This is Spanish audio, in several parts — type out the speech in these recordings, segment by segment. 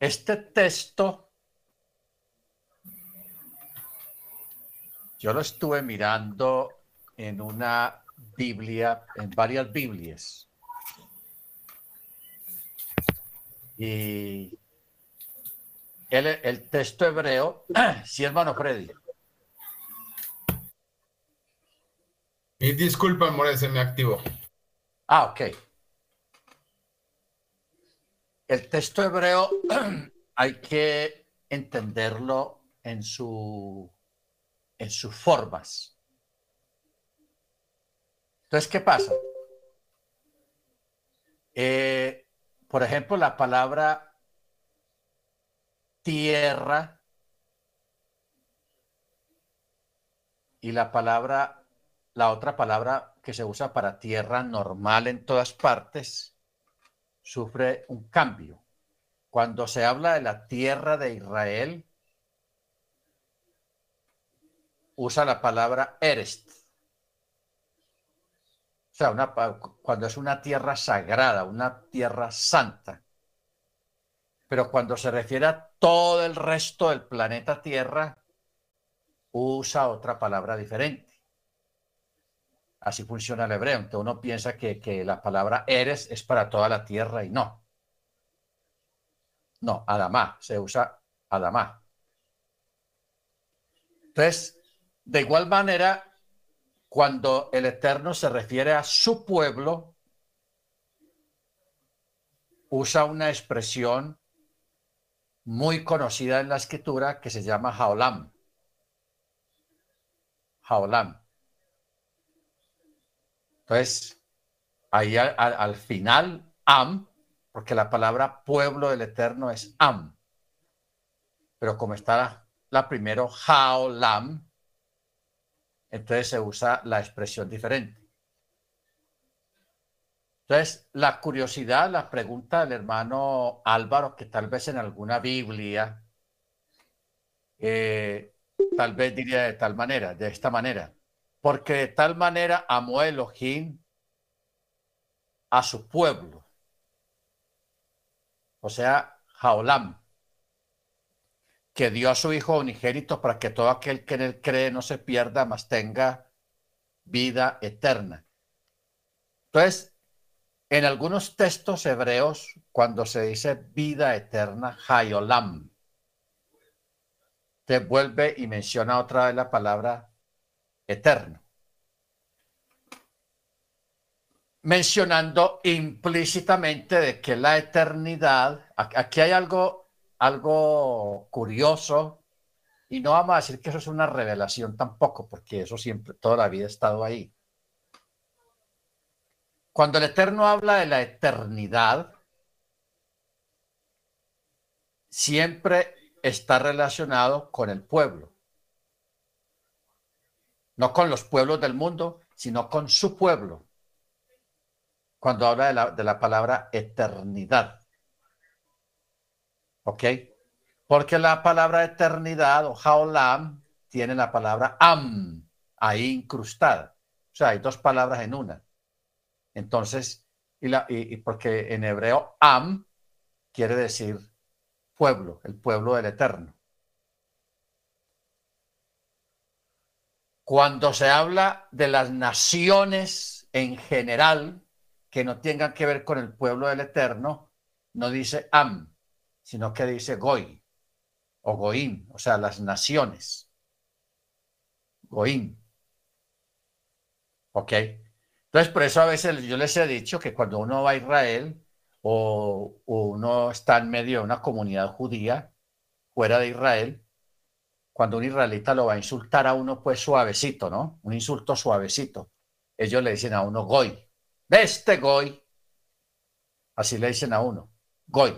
Este texto, yo lo estuve mirando en una Biblia, en varias Biblias. Y el, el texto hebreo, sí, hermano Freddy. Y disculpa, More, se me activó. Ah, ok. El texto hebreo hay que entenderlo en, su, en sus formas. Entonces, ¿qué pasa? Eh, por ejemplo, la palabra tierra y la palabra, la otra palabra que se usa para tierra normal en todas partes, sufre un cambio. Cuando se habla de la tierra de Israel, usa la palabra Erest. O sea, una, cuando es una tierra sagrada, una tierra santa. Pero cuando se refiere a todo el resto del planeta Tierra, usa otra palabra diferente. Así funciona el hebreo. Entonces uno piensa que, la palabra eres es para toda la tierra y no. No, Adamá, se usa Adamá. Entonces, de igual manera, cuando el Eterno se refiere a su pueblo, usa una expresión muy conocida en la escritura que se llama Haolam. Haolam. Entonces, ahí al, final, Am, porque la palabra pueblo del Eterno es Am. Pero como está la, primero, Haolam, entonces se usa la expresión diferente. Entonces, la curiosidad, la pregunta del hermano Álvaro, que tal vez en alguna Biblia, eh, tal vez diría de tal manera, de esta manera porque de tal manera amó Elohim a su pueblo, o sea, Jaolam, que dio a su Hijo unigénito para que todo aquel que en él cree no se pierda, mas tenga vida eterna. Entonces, en algunos textos hebreos, cuando se dice vida eterna, Hayolam, te vuelve y menciona otra vez la palabra eterno. Mencionando implícitamente de que la eternidad, aquí hay algo, algo curioso, y no vamos a decir que eso es una revelación tampoco, porque eso siempre, toda la vida ha estado ahí. Cuando el Eterno habla de la eternidad, siempre está relacionado con el pueblo no con los pueblos del mundo, sino con su pueblo, cuando habla de la, palabra eternidad. ¿Ok? Porque la palabra eternidad o haolam tiene la palabra am ahí incrustada. O sea, hay dos palabras en una. Entonces, y, la, y porque en hebreo am quiere decir pueblo, el pueblo del eterno. Cuando se habla de las naciones en general que no tengan que ver con el pueblo del Eterno, no dice Am, sino que dice Goy o Goim, o sea, las naciones. Goim. ¿Ok? Entonces, por eso a veces yo les he dicho que cuando uno va a Israel o, uno está en medio de una comunidad judía fuera de Israel, cuando un israelita lo va a insultar a uno, pues suavecito, ¿no? Un insulto suavecito. Ellos le dicen a uno goy. De este goy. Así le dicen a uno. Goy.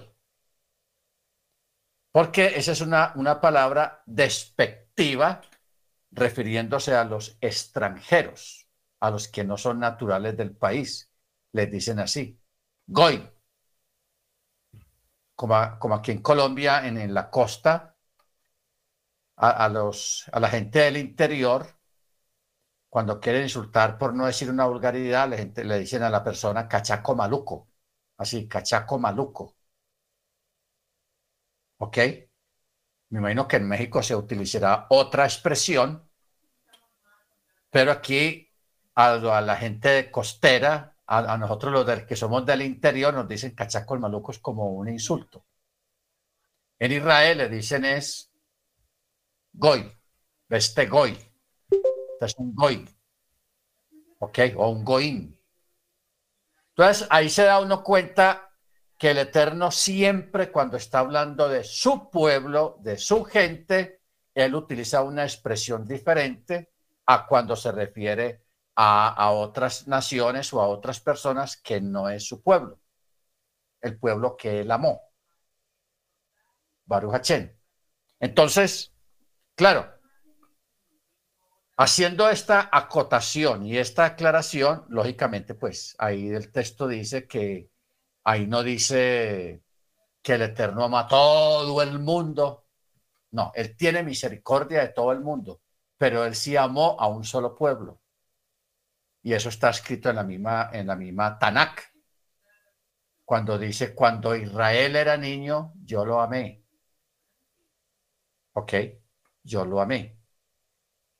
Porque esa es una, una palabra despectiva refiriéndose a los extranjeros, a los que no son naturales del país. Les dicen así. Goy. Como, como aquí en Colombia, en, en la costa, a, los, a la gente del interior, cuando quieren insultar por no decir una vulgaridad, la gente, le dicen a la persona cachaco maluco, así, cachaco maluco. ¿Ok? Me imagino que en México se utilizará otra expresión, pero aquí a, la gente costera, a, nosotros los que somos del interior, nos dicen cachacos malucos como un insulto. En Israel le dicen es goy, este goy, este es un goy, ¿ok? O un goín. Entonces ahí se da uno cuenta que el Eterno siempre cuando está hablando de su pueblo, de su gente, él utiliza una expresión diferente a cuando se refiere a, otras naciones o a otras personas que no es su pueblo, el pueblo que él amó. Baruch Hachén. Entonces, claro, haciendo esta acotación y esta aclaración, lógicamente, pues ahí el texto dice que Ahí no dice que el Eterno ama a todo el mundo. No, Él tiene misericordia de todo el mundo, pero Él sí amó a un solo pueblo. Y eso está escrito en la misma, en la misma Tanakh. Cuando dice, cuando Israel era niño, yo lo amé. Ok, yo lo amé.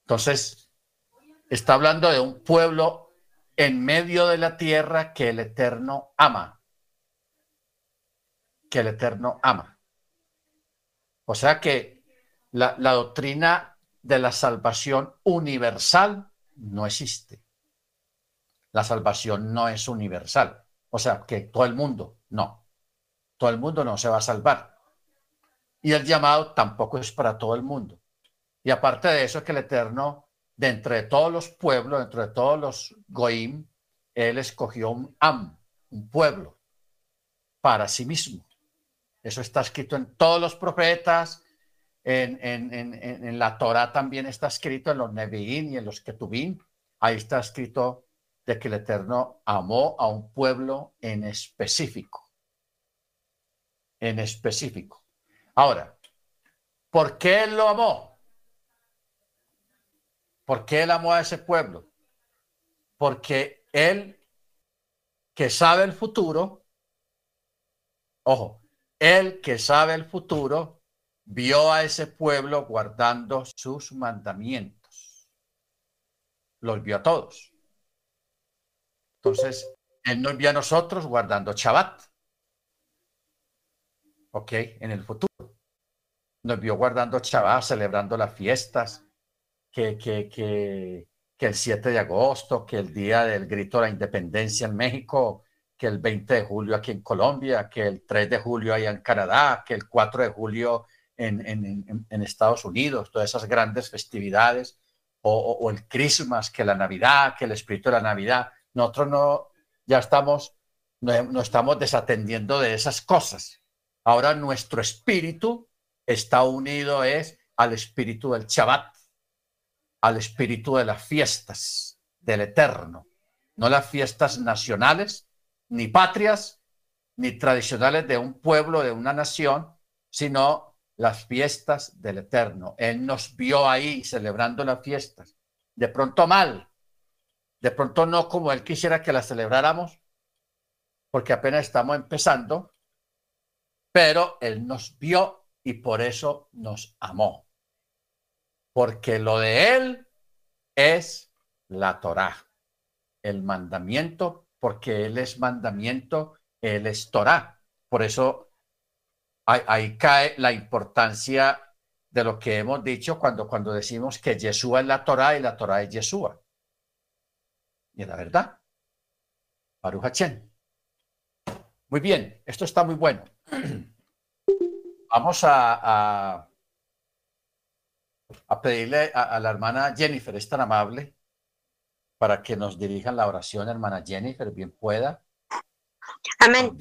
Entonces, está hablando de un pueblo en medio de la tierra que el Eterno ama que el Eterno ama. O sea que la, doctrina de la salvación universal no existe. La salvación no es universal. O sea, que todo el mundo, no. Todo el mundo no se va a salvar. Y el llamado tampoco es para todo el mundo. Y aparte de eso, que el Eterno, de entre todos los pueblos, dentro de todos los Goim, Él escogió un Am, un pueblo, para sí mismo. Eso está escrito en todos los profetas, en, la Torah también está escrito, en los Nevi'im y en los Ketubim. Ahí está escrito de que el Eterno amó a un pueblo en específico. En específico. Ahora, ¿por qué lo amó? ¿Por qué él amó a ese pueblo? Porque él, que sabe el futuro, ojo, el que sabe el futuro vio a ese pueblo guardando sus mandamientos. Los vio a todos. Entonces, Él nos vio a nosotros guardando Shabbat. ¿Ok? En el futuro. Nos vio guardando Shabbat, celebrando las fiestas, que, que, que, el 7 de agosto, que el día del grito de la independencia en México, que el 20 de julio aquí en Colombia, que el 3 de julio allá en Canadá, que el 4 de julio en, Estados Unidos, todas esas grandes festividades, o, el Christmas, que la Navidad, que el espíritu de la Navidad. Nosotros no, ya estamos, no, estamos desatendiendo de esas cosas. Ahora nuestro espíritu está unido es al espíritu del Shabbat, al espíritu de las fiestas del Eterno, no las fiestas nacionales, ni patrias, ni tradicionales de un pueblo, de una nación, sino las fiestas del Eterno. Él nos vio ahí celebrando las fiestas. De pronto mal, de pronto no como Él quisiera que las celebráramos, porque apenas estamos empezando, pero Él nos vio y por eso nos amó. Porque lo de Él es la Torá, el mandamiento porque Él es mandamiento, Él es Torah. Por eso ahí, cae la importancia de lo que hemos dicho cuando, cuando decimos que Yeshua es la Torah y la Torah es Yeshua. Y la verdad. Baruch Muy bien, esto está muy bueno. Vamos a, pedirle a, la hermana Jennifer, es tan amable, para que nos dirijan la oración, hermana Jennifer, bien pueda. Amén.